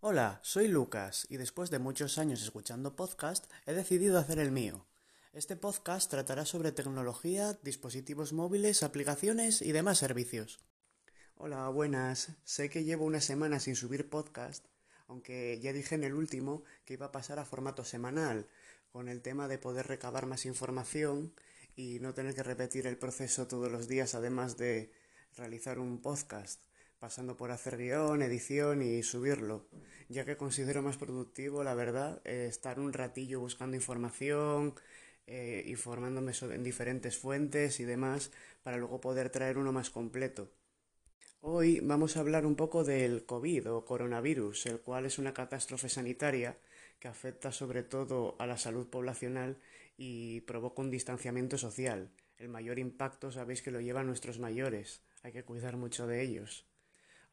Hola, soy Lucas y después de muchos años escuchando podcast he decidido hacer el mío. Este podcast tratará sobre tecnología, dispositivos móviles, aplicaciones y demás servicios. Hola, buenas. Sé que llevo una semana sin subir podcast, aunque ya dije en el último que iba a pasar a formato semanal, con el tema de poder recabar más información y no tener que repetir el proceso todos los días, además de realizar un podcast pasando por hacer guion, edición y subirlo, ya que considero más productivo, la verdad, eh, estar un ratillo buscando información, eh, informándome en diferentes fuentes y demás, para luego poder traer uno más completo. Hoy vamos a hablar un poco del COVID o coronavirus, el cual es una catástrofe sanitaria que afecta sobre todo a la salud poblacional y provoca un distanciamiento social. El mayor impacto sabéis que lo llevan nuestros mayores, hay que cuidar mucho de ellos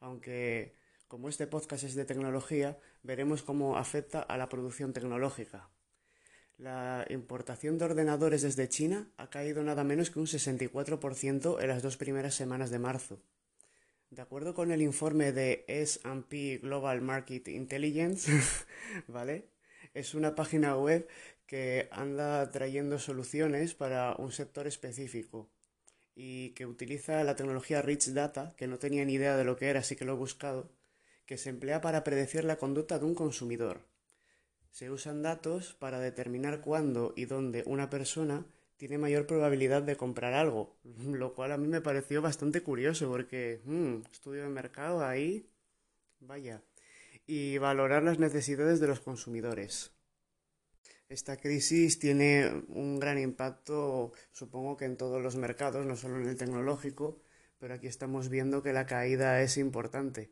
aunque como este podcast es de tecnología, veremos cómo afecta a la producción tecnológica. La importación de ordenadores desde China ha caído nada menos que un 64% en las dos primeras semanas de marzo. De acuerdo con el informe de S&P Global Market Intelligence, ¿vale? Es una página web que anda trayendo soluciones para un sector específico y que utiliza la tecnología Rich Data, que no tenía ni idea de lo que era, así que lo he buscado, que se emplea para predecir la conducta de un consumidor. Se usan datos para determinar cuándo y dónde una persona tiene mayor probabilidad de comprar algo, lo cual a mí me pareció bastante curioso porque hmm, estudio de mercado ahí, vaya, y valorar las necesidades de los consumidores. Esta crisis tiene un gran impacto, supongo que en todos los mercados, no solo en el tecnológico, pero aquí estamos viendo que la caída es importante.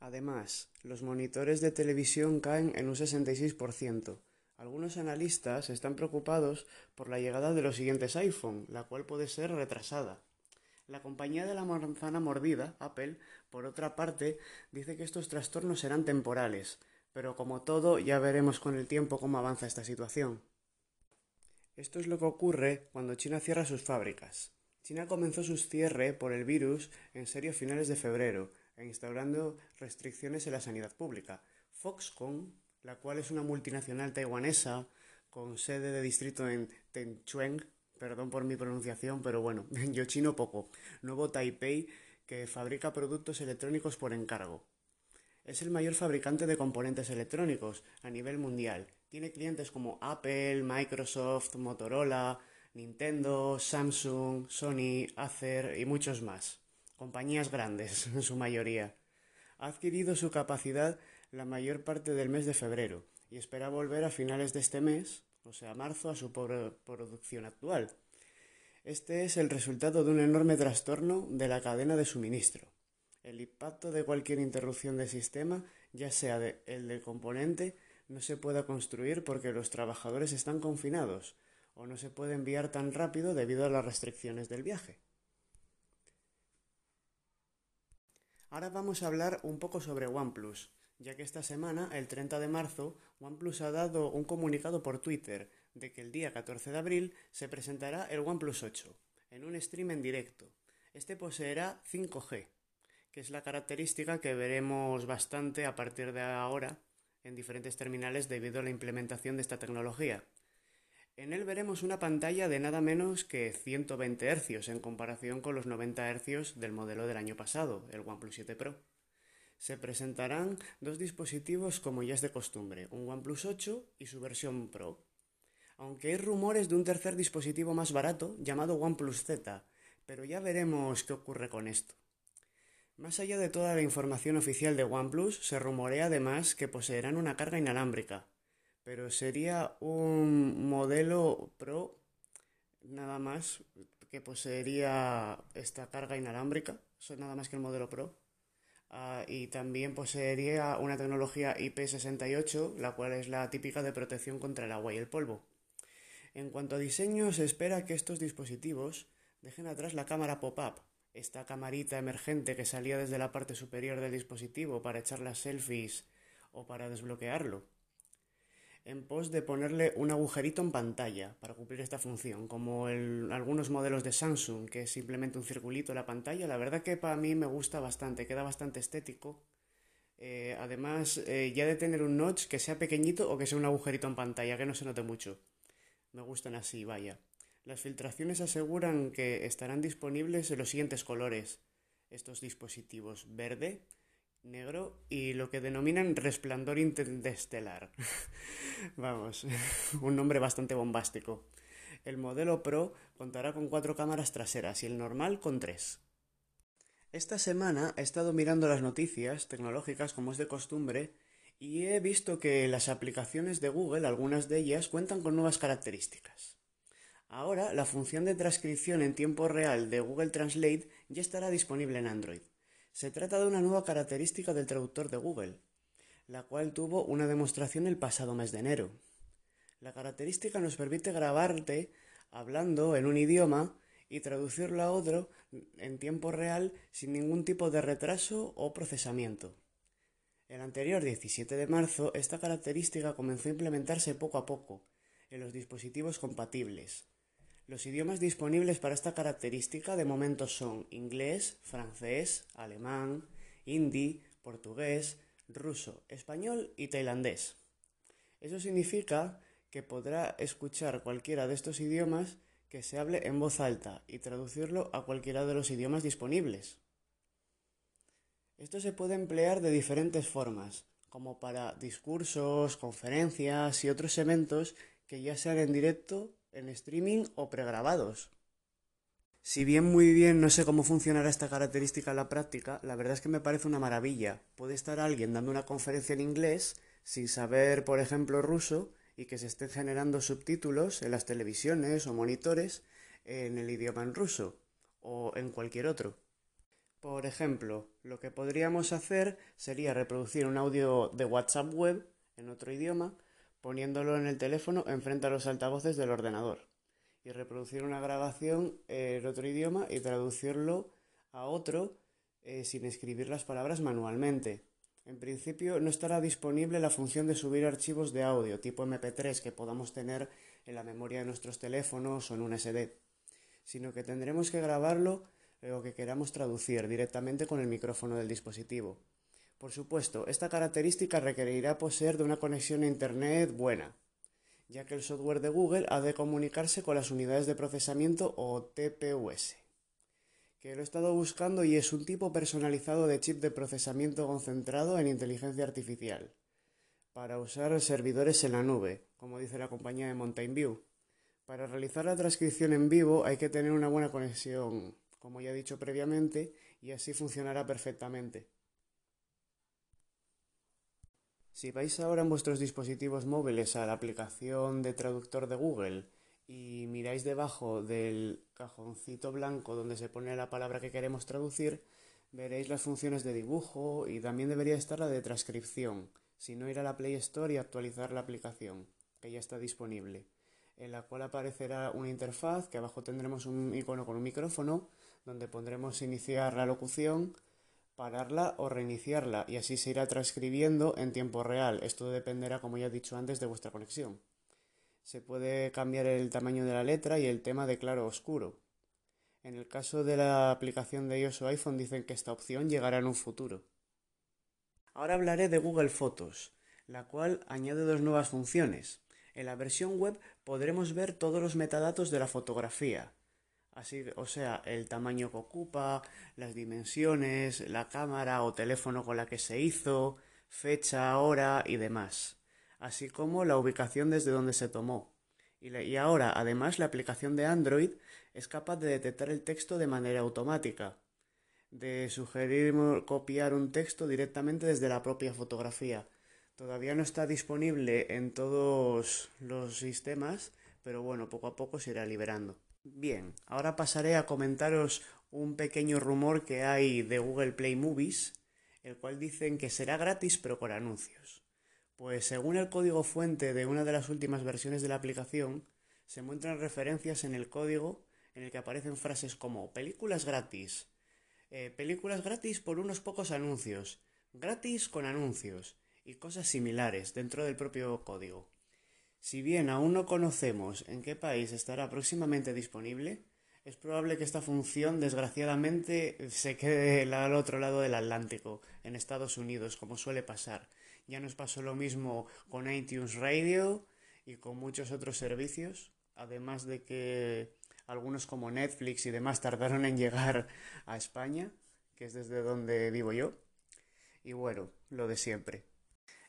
Además, los monitores de televisión caen en un 66%. Algunos analistas están preocupados por la llegada de los siguientes iPhone, la cual puede ser retrasada. La compañía de la manzana mordida, Apple, por otra parte, dice que estos trastornos serán temporales, pero como todo, ya veremos con el tiempo cómo avanza esta situación. Esto es lo que ocurre cuando China cierra sus fábricas. China comenzó su cierre por el virus en serio a finales de febrero e instaurando restricciones en la sanidad pública. Foxconn, la cual es una multinacional taiwanesa con sede de distrito en Tenchueng, perdón por mi pronunciación, pero bueno, yo chino poco, nuevo Taipei, que fabrica productos electrónicos por encargo. Es el mayor fabricante de componentes electrónicos a nivel mundial. Tiene clientes como Apple, Microsoft, Motorola, Nintendo, Samsung, Sony, Acer y muchos más. Compañías grandes, en su mayoría. Ha adquirido su capacidad la mayor parte del mes de febrero y espera volver a finales de este mes, o sea, marzo, a su producción actual. Este es el resultado de un enorme trastorno de la cadena de suministro. El impacto de cualquier interrupción del sistema, ya sea el del componente, no se puede construir porque los trabajadores están confinados o no se puede enviar tan rápido debido a las restricciones del viaje. Ahora vamos a hablar un poco sobre OnePlus, ya que esta semana, el 30 de marzo, OnePlus ha dado un comunicado por Twitter de que el día 14 de abril se presentará el OnePlus 8 en un stream en directo. Este poseerá 5G, que es la característica que veremos bastante a partir de ahora en diferentes terminales debido a la implementación de esta tecnología. En él veremos una pantalla de nada menos que 120 Hz en comparación con los 90 Hz del modelo del año pasado, el OnePlus 7 Pro. Se presentarán dos dispositivos como ya es de costumbre, un OnePlus 8 y su versión Pro. Aunque hay rumores de un tercer dispositivo más barato llamado OnePlus Z, pero ya veremos qué ocurre con esto. Más allá de toda la información oficial de OnePlus, se rumorea además que poseerán una carga inalámbrica, pero sería un modelo Pro nada más que poseería esta carga inalámbrica, eso nada más que el modelo Pro. Ah, y también poseería una tecnología IP68, la cual es la típica de protección contra el agua y el polvo. En cuanto a diseño, se espera que estos dispositivos dejen atrás la cámara pop-up, esta camarita emergente que salía desde la parte superior del dispositivo para echar las selfies o para desbloquearlo. en pos de ponerle un agujerito en pantalla para cumplir esta función, como en algunos modelos de Samsung, que es simplemente un circulito en la pantalla. La verdad que para mí me gusta bastante, queda bastante estético. Eh, además, eh, ya de tener un notch que sea pequeñito o que sea un agujerito en pantalla, que no se note mucho. Me gustan así, vaya. Las filtraciones aseguran que estarán disponibles en los siguientes colores. Estos dispositivos verde, negro y lo que denominan resplandor interestelar. Vamos, un nombre bastante bombástico. El modelo Pro contará con cuatro cámaras traseras y el normal con tres. Esta semana he estado mirando las noticias tecnológicas como es de costumbre y he visto que las aplicaciones de Google, algunas de ellas, cuentan con nuevas características. Ahora, la función de transcripción en tiempo real de Google Translate ya estará disponible en Android. Se trata de una nueva característica del traductor de Google, la cual tuvo una demostración el pasado mes de enero. La característica nos permite grabarte hablando en un idioma y traducirlo a otro en tiempo real sin ningún tipo de retraso o procesamiento. El anterior 17 de marzo, esta característica comenzó a implementarse poco a poco en los dispositivos compatibles, los idiomas disponibles para esta característica de momento son inglés, francés, alemán, hindi, portugués, ruso, español y tailandés. Eso significa que podrá escuchar cualquiera de estos idiomas que se hable en voz alta y traducirlo a cualquiera de los idiomas disponibles. Esto se puede emplear de diferentes formas, como para discursos, conferencias y otros eventos que ya sean en directo en streaming o pregrabados. Si bien muy bien no sé cómo funcionará esta característica en la práctica, la verdad es que me parece una maravilla. Puede estar alguien dando una conferencia en inglés sin saber, por ejemplo, ruso y que se estén generando subtítulos en las televisiones o monitores en el idioma en ruso o en cualquier otro. Por ejemplo, lo que podríamos hacer sería reproducir un audio de WhatsApp web en otro idioma poniéndolo en el teléfono enfrente a los altavoces del ordenador y reproducir una grabación en otro idioma y traducirlo a otro eh, sin escribir las palabras manualmente. En principio no estará disponible la función de subir archivos de audio tipo MP3 que podamos tener en la memoria de nuestros teléfonos o en un SD, sino que tendremos que grabarlo lo que queramos traducir directamente con el micrófono del dispositivo. Por supuesto, esta característica requerirá poseer de una conexión a Internet buena, ya que el software de Google ha de comunicarse con las unidades de procesamiento o TPUS, que lo he estado buscando y es un tipo personalizado de chip de procesamiento concentrado en inteligencia artificial, para usar servidores en la nube, como dice la compañía de Mountain View. Para realizar la transcripción en vivo hay que tener una buena conexión, como ya he dicho previamente, y así funcionará perfectamente. Si vais ahora en vuestros dispositivos móviles a la aplicación de traductor de Google y miráis debajo del cajoncito blanco donde se pone la palabra que queremos traducir, veréis las funciones de dibujo y también debería estar la de transcripción, si no ir a la Play Store y actualizar la aplicación, que ya está disponible, en la cual aparecerá una interfaz que abajo tendremos un icono con un micrófono donde pondremos iniciar la locución pararla o reiniciarla y así se irá transcribiendo en tiempo real. Esto dependerá, como ya he dicho antes, de vuestra conexión. Se puede cambiar el tamaño de la letra y el tema de claro oscuro. En el caso de la aplicación de iOS o iPhone dicen que esta opción llegará en un futuro. Ahora hablaré de Google Fotos, la cual añade dos nuevas funciones. En la versión web podremos ver todos los metadatos de la fotografía, Así, o sea, el tamaño que ocupa, las dimensiones, la cámara o teléfono con la que se hizo, fecha, hora y demás, así como la ubicación desde donde se tomó. Y, ahora, además, la aplicación de Android es capaz de detectar el texto de manera automática, de sugerir copiar un texto directamente desde la propia fotografía. Todavía no está disponible en todos los sistemas, pero bueno, poco a poco se irá liberando. Bien, ahora pasaré a comentaros un pequeño rumor que hay de Google Play Movies, el cual dicen que será gratis pero con anuncios. Pues según el código fuente de una de las últimas versiones de la aplicación, se muestran referencias en el código en el que aparecen frases como películas gratis, eh, películas gratis por unos pocos anuncios, gratis con anuncios y cosas similares dentro del propio código. Si bien aún no conocemos en qué país estará próximamente disponible, es probable que esta función desgraciadamente se quede al otro lado del Atlántico, en Estados Unidos, como suele pasar. Ya nos pasó lo mismo con iTunes Radio y con muchos otros servicios, además de que algunos como Netflix y demás tardaron en llegar a España, que es desde donde vivo yo. Y bueno, lo de siempre.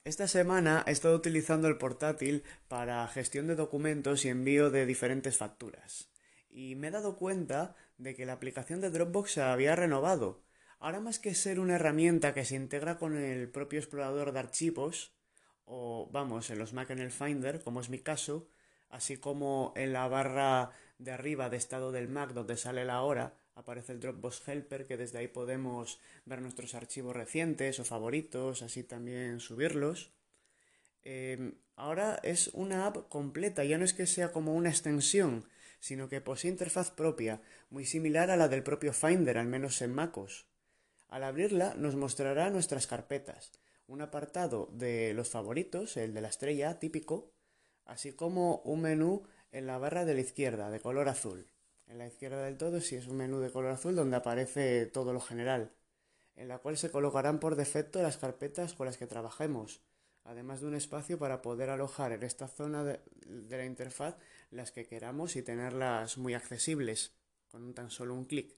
Esta semana he estado utilizando el portátil para gestión de documentos y envío de diferentes facturas. Y me he dado cuenta de que la aplicación de Dropbox se había renovado. Ahora más que ser una herramienta que se integra con el propio explorador de archivos, o vamos, en los Mac en el Finder, como es mi caso, así como en la barra de arriba de estado del Mac donde sale la hora aparece el Dropbox Helper que desde ahí podemos ver nuestros archivos recientes o favoritos, así también subirlos. Em, ahora es una app completa, ya no es que sea como una extensión, sino que posee interfaz propia, muy similar a la del propio Finder, al menos en MacOS. Al abrirla nos mostrará nuestras carpetas, un apartado de los favoritos, el de la estrella típico, así como un menú en la barra de la izquierda, de color azul. En la izquierda del todo sí es un menú de color azul donde aparece todo lo general, en la cual se colocarán por defecto las carpetas con las que trabajemos, además de un espacio para poder alojar en esta zona de, la interfaz las que queramos y tenerlas muy accesibles, con tan solo un clic.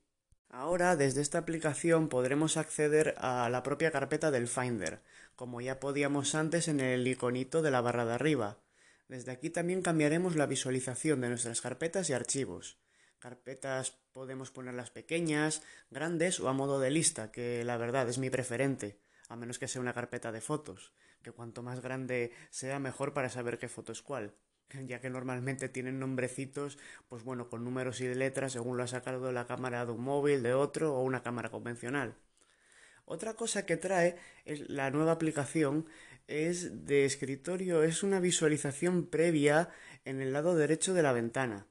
Ahora, desde esta aplicación podremos acceder a la propia carpeta del Finder, como ya podíamos antes en el iconito de la barra de arriba. Desde aquí también cambiaremos la visualización de nuestras carpetas y archivos. Carpetas podemos ponerlas pequeñas, grandes o a modo de lista, que la verdad es mi preferente, a menos que sea una carpeta de fotos, que cuanto más grande sea mejor para saber qué foto es cuál, ya que normalmente tienen nombrecitos, pues bueno, con números y letras según lo ha sacado de la cámara de un móvil, de otro o una cámara convencional. Otra cosa que trae es la nueva aplicación es de escritorio, es una visualización previa en el lado derecho de la ventana.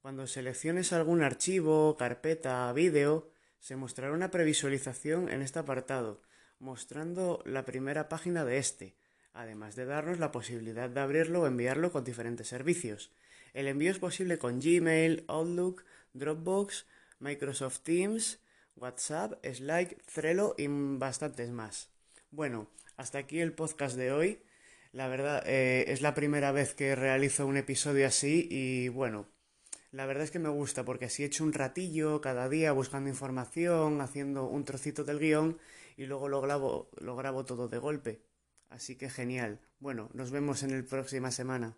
Cuando selecciones algún archivo, carpeta, vídeo, se mostrará una previsualización en este apartado, mostrando la primera página de este, además de darnos la posibilidad de abrirlo o enviarlo con diferentes servicios. El envío es posible con Gmail, Outlook, Dropbox, Microsoft Teams, WhatsApp, Slack, Trello y bastantes más. Bueno, hasta aquí el podcast de hoy. La verdad, eh, es la primera vez que realizo un episodio así y bueno, la verdad es que me gusta porque así he hecho un ratillo cada día buscando información, haciendo un trocito del guion y luego lo grabo, lo grabo todo de golpe. Así que genial. Bueno, nos vemos en la próxima semana.